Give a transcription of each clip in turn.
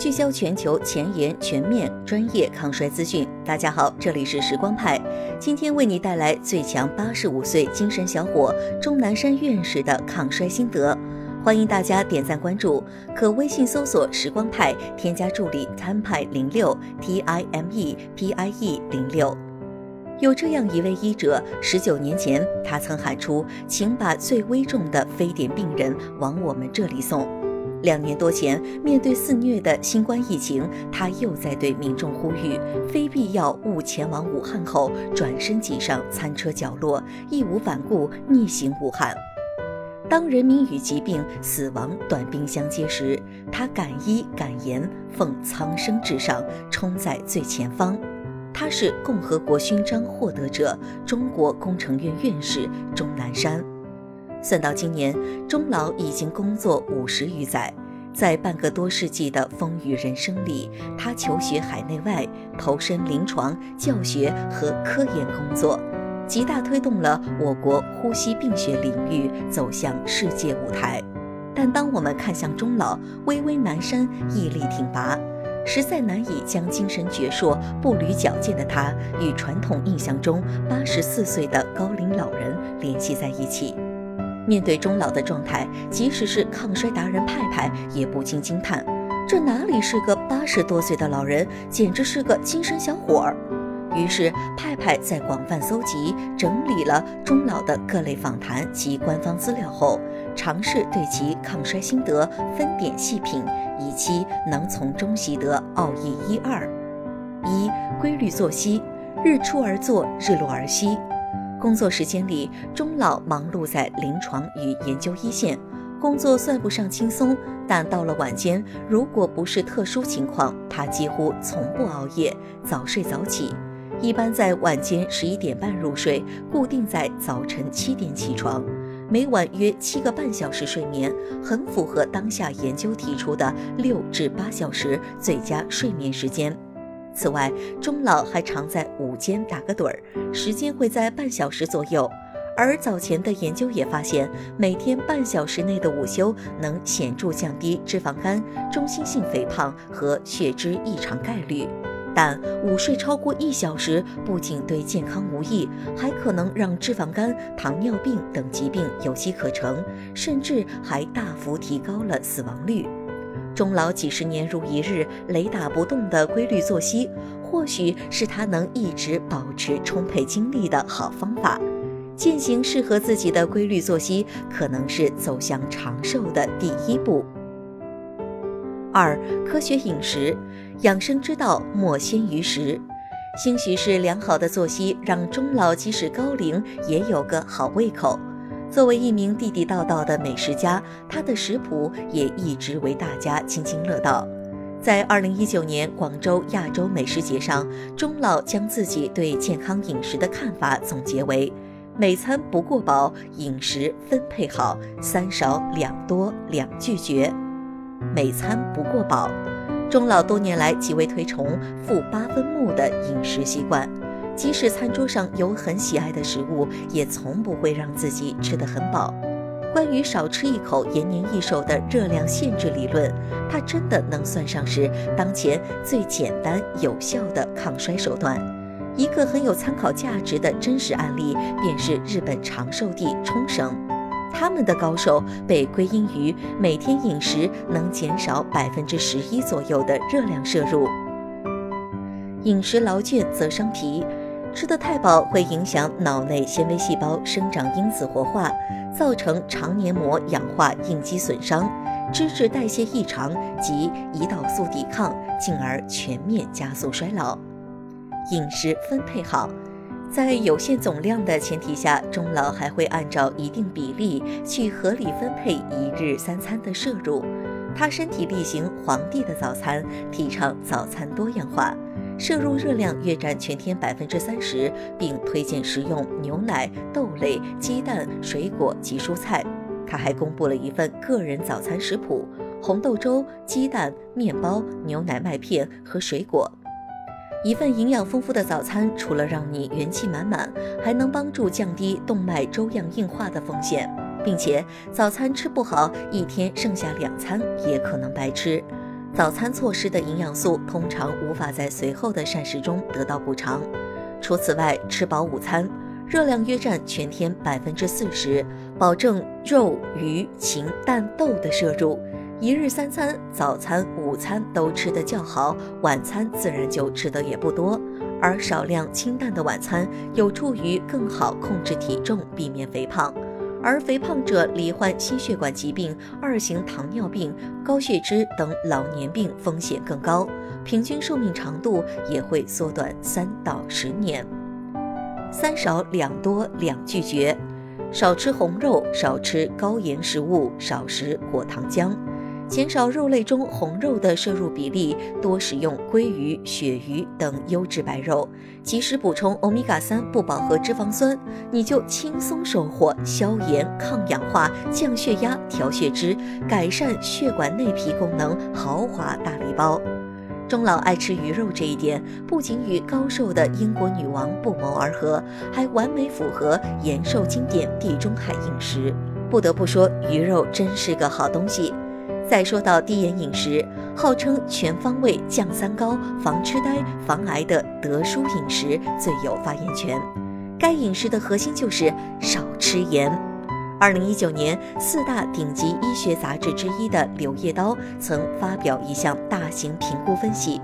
聚焦全球前沿、全面、专业抗衰资讯。大家好，这里是时光派，今天为你带来最强八十五岁精神小伙钟南山院士的抗衰心得。欢迎大家点赞关注，可微信搜索“时光派”，添加助理 “time 派零六 T I M E P I E 零六”。有这样一位医者，十九年前，他曾喊出：“请把最危重的非典病人往我们这里送。”两年多前，面对肆虐的新冠疫情，他又在对民众呼吁：非必要勿前往武汉后，转身挤上餐车角落，义无反顾逆行武汉。当人民与疾病、死亡短兵相接时，他敢医敢言，奉苍生至上，冲在最前方。他是共和国勋章获得者、中国工程院院士钟南山。算到今年，钟老已经工作五十余载，在半个多世纪的风雨人生里，他求学海内外，投身临床、教学和科研工作，极大推动了我国呼吸病学领域走向世界舞台。但当我们看向钟老巍巍南山，屹立挺拔。实在难以将精神矍铄、步履矫健的他与传统印象中八十四岁的高龄老人联系在一起。面对终老的状态，即使是抗衰达人派派也不禁惊叹：这哪里是个八十多岁的老人，简直是个精神小伙儿！于是，派派在广泛搜集、整理了钟老的各类访谈及官方资料后，尝试对其抗衰心得分点细品，以期能从中习得奥义一二：一、规律作息，日出而作，日落而息。工作时间里，钟老忙碌在临床与研究一线，工作算不上轻松，但到了晚间，如果不是特殊情况，他几乎从不熬夜，早睡早起。一般在晚间十一点半入睡，固定在早晨七点起床，每晚约七个半小时睡眠，很符合当下研究提出的六至八小时最佳睡眠时间。此外，钟老还常在午间打个盹儿，时间会在半小时左右。而早前的研究也发现，每天半小时内的午休能显著降低脂肪肝、中心性肥胖和血脂异常概率。但午睡超过一小时，不仅对健康无益，还可能让脂肪肝、糖尿病等疾病有机可乘，甚至还大幅提高了死亡率。终老几十年如一日、雷打不动的规律作息，或许是他能一直保持充沛精力的好方法。践行适合自己的规律作息，可能是走向长寿的第一步。二、科学饮食，养生之道莫先于食。兴许是良好的作息，让终老即使高龄也有个好胃口。作为一名地地道道的美食家，他的食谱也一直为大家津津乐道。在二零一九年广州亚洲美食节上，钟老将自己对健康饮食的看法总结为：每餐不过饱，饮食分配好，三少两多两拒绝。每餐不过饱，钟老多年来极为推崇负八分目的饮食习惯，即使餐桌上有很喜爱的食物，也从不会让自己吃得很饱。关于少吃一口延年益寿的热量限制理论，它真的能算上是当前最简单有效的抗衰手段。一个很有参考价值的真实案例，便是日本长寿地冲绳。他们的高寿被归因于每天饮食能减少百分之十一左右的热量摄入。饮食劳倦则伤脾，吃得太饱会影响脑内纤维细胞生长因子活化，造成肠黏膜氧化应激损伤、脂质代谢异常及胰岛素抵抗，进而全面加速衰老。饮食分配好。在有限总量的前提下，钟老还会按照一定比例去合理分配一日三餐的摄入。他身体力行皇帝的早餐，提倡早餐多样化，摄入热量约占全天百分之三十，并推荐食用牛奶、豆类、鸡蛋、水果及蔬菜。他还公布了一份个人早餐食谱：红豆粥、鸡蛋、面包、牛奶麦片和水果。一份营养丰富的早餐，除了让你元气满满，还能帮助降低动脉粥样硬化的风险，并且早餐吃不好，一天剩下两餐也可能白吃。早餐错失的营养素通常无法在随后的膳食中得到补偿。除此外，吃饱午餐，热量约占全天百分之四十，保证肉、鱼、禽、蛋、豆的摄入。一日三餐，早餐、午餐都吃得较好，晚餐自然就吃得也不多。而少量清淡的晚餐，有助于更好控制体重，避免肥胖。而肥胖者罹患心血管疾病、二型糖尿病、高血脂等老年病风险更高，平均寿命长度也会缩短三到十年。三少两多两拒绝，少吃红肉，少吃高盐食物，少食果糖浆。减少肉类中红肉的摄入比例，多使用鲑鱼、鳕鱼等优质白肉，及时补充欧米伽三不饱和脂肪酸，你就轻松收获消炎、抗氧化、降血压、调血脂、改善血管内皮功能豪华大礼包。中老爱吃鱼肉这一点，不仅与高寿的英国女王不谋而合，还完美符合延寿经典地中海饮食。不得不说，鱼肉真是个好东西。再说到低盐饮食，号称全方位降三高、防痴呆、防癌的德叔饮食最有发言权。该饮食的核心就是少吃盐。二零一九年，四大顶级医学杂志之一的《柳叶刀》曾发表一项大型评估分析，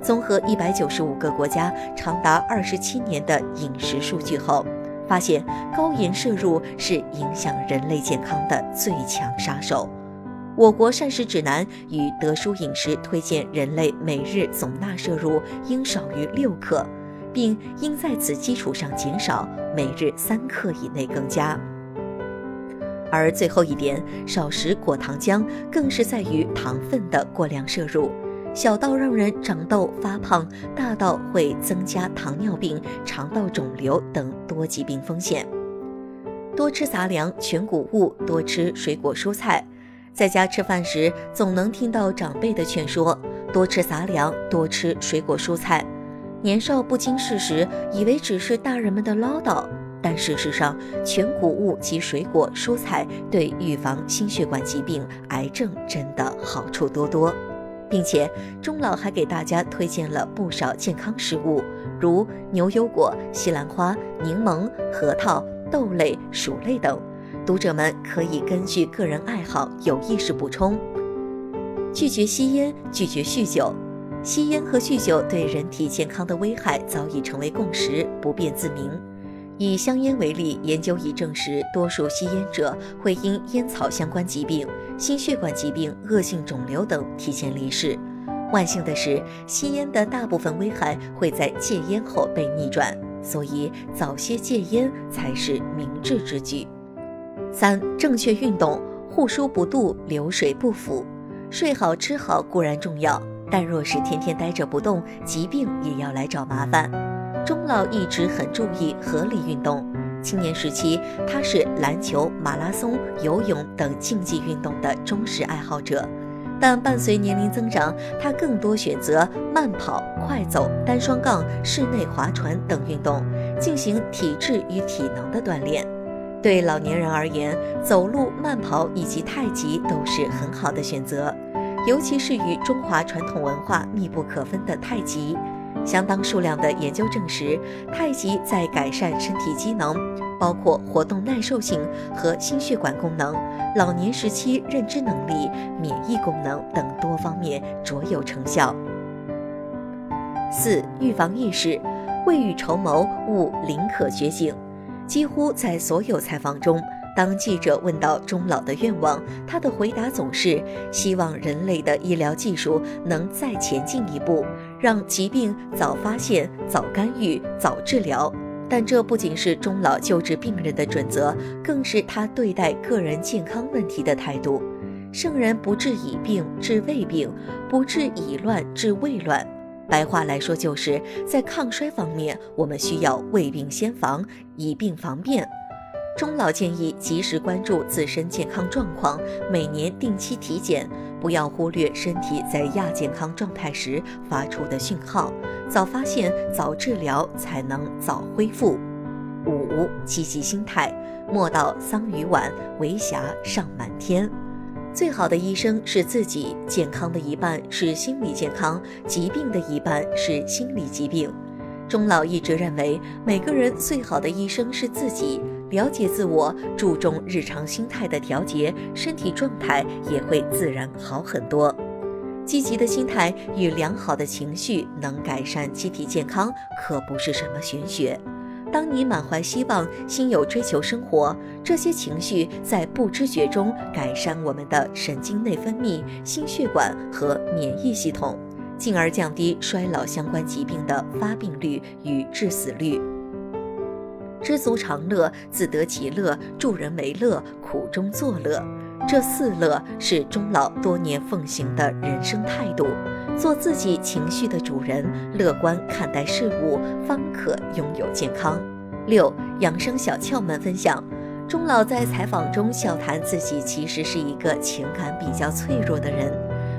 综合一百九十五个国家长达二十七年的饮食数据后，发现高盐摄入是影响人类健康的最强杀手。我国膳食指南与德叔饮食推荐人类每日总钠摄入应少于六克，并应在此基础上减少，每日三克以内更佳。而最后一点，少食果糖浆，更是在于糖分的过量摄入，小到让人长痘发胖，大到会增加糖尿病、肠道肿瘤等多疾病风险。多吃杂粮、全谷物，多吃水果蔬菜。在家吃饭时，总能听到长辈的劝说：多吃杂粮，多吃水果蔬菜。年少不经事时，以为只是大人们的唠叨，但事实上，全谷物及水果蔬菜对预防心血管疾病、癌症真的好处多多。并且，钟老还给大家推荐了不少健康食物，如牛油果、西兰花、柠檬、核桃、豆类、薯类等。读者们可以根据个人爱好有意识补充，拒绝吸烟，拒绝酗酒。吸烟和酗酒对人体健康的危害早已成为共识，不辩自明。以香烟为例，研究已证实，多数吸烟者会因烟草相关疾病、心血管疾病、恶性肿瘤等提前离世。万幸的是，吸烟的大部分危害会在戒烟后被逆转，所以早些戒烟才是明智之举。三、正确运动，护舒不度，流水不腐。睡好吃好固然重要，但若是天天呆着不动，疾病也要来找麻烦。钟老一直很注意合理运动。青年时期，他是篮球、马拉松、游泳等竞技运动的忠实爱好者，但伴随年龄增长，他更多选择慢跑、快走、单双杠、室内划船等运动，进行体质与体能的锻炼。对老年人而言，走路、慢跑以及太极都是很好的选择，尤其是与中华传统文化密不可分的太极。相当数量的研究证实，太极在改善身体机能，包括活动耐受性和心血管功能、老年时期认知能力、免疫功能等多方面卓有成效。四、预防意识，未雨绸缪，勿宁可绝井。几乎在所有采访中，当记者问到钟老的愿望，他的回答总是希望人类的医疗技术能再前进一步，让疾病早发现、早干预、早治疗。但这不仅是钟老救治病人的准则，更是他对待个人健康问题的态度。圣人不治已病，治未病；不治已乱，治未乱。白话来说，就是在抗衰方面，我们需要未病先防，以病防变。钟老建议及时关注自身健康状况，每年定期体检，不要忽略身体在亚健康状态时发出的讯号，早发现早治疗，才能早恢复。五、积极心态，莫道桑榆晚，为霞尚满天。最好的医生是自己，健康的一半是心理健康，疾病的一半是心理疾病。钟老一直认为，每个人最好的医生是自己，了解自我，注重日常心态的调节，身体状态也会自然好很多。积极的心态与良好的情绪能改善机体健康，可不是什么玄学。当你满怀希望，心有追求生活，这些情绪在不知觉中改善我们的神经内分泌、心血管和免疫系统，进而降低衰老相关疾病的发病率与致死率。知足常乐，自得其乐，助人为乐，苦中作乐。这四乐是钟老多年奉行的人生态度。做自己情绪的主人，乐观看待事物，方可拥有健康。六养生小窍门分享：钟老在采访中笑谈自己其实是一个情感比较脆弱的人。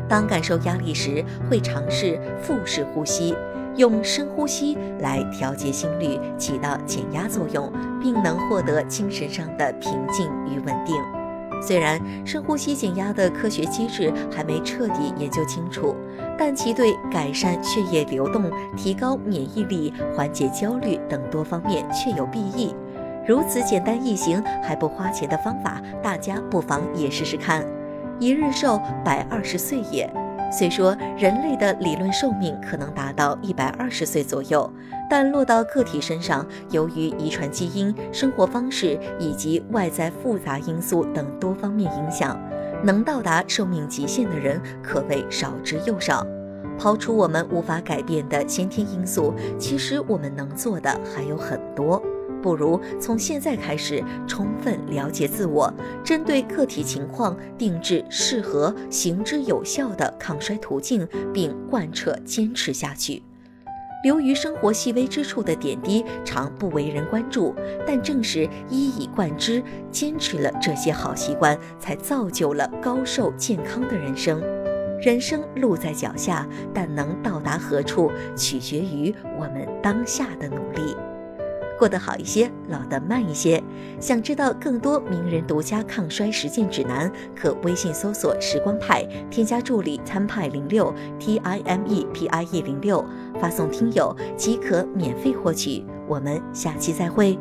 当感受压力时，会尝试腹式呼吸，用深呼吸来调节心率，起到减压作用，并能获得精神上的平静与稳定。虽然深呼吸减压的科学机制还没彻底研究清楚，但其对改善血液流动、提高免疫力、缓解焦虑等多方面确有裨益。如此简单易行还不花钱的方法，大家不妨也试试看。一日瘦，百二十岁也。虽说人类的理论寿命可能达到一百二十岁左右，但落到个体身上，由于遗传基因、生活方式以及外在复杂因素等多方面影响，能到达寿命极限的人可谓少之又少。抛除我们无法改变的先天因素，其实我们能做的还有很多。不如从现在开始充分了解自我，针对个体情况定制适合、行之有效的抗衰途径，并贯彻坚持下去。流于生活细微之处的点滴常不为人关注，但正是一以贯之，坚持了这些好习惯，才造就了高寿健康的人生。人生路在脚下，但能到达何处，取决于我们当下的努力。过得好一些，老得慢一些。想知道更多名人独家抗衰实践指南，可微信搜索“时光派”，添加助理参派零六 T I M E P I E 零六，发送听友即可免费获取。我们下期再会。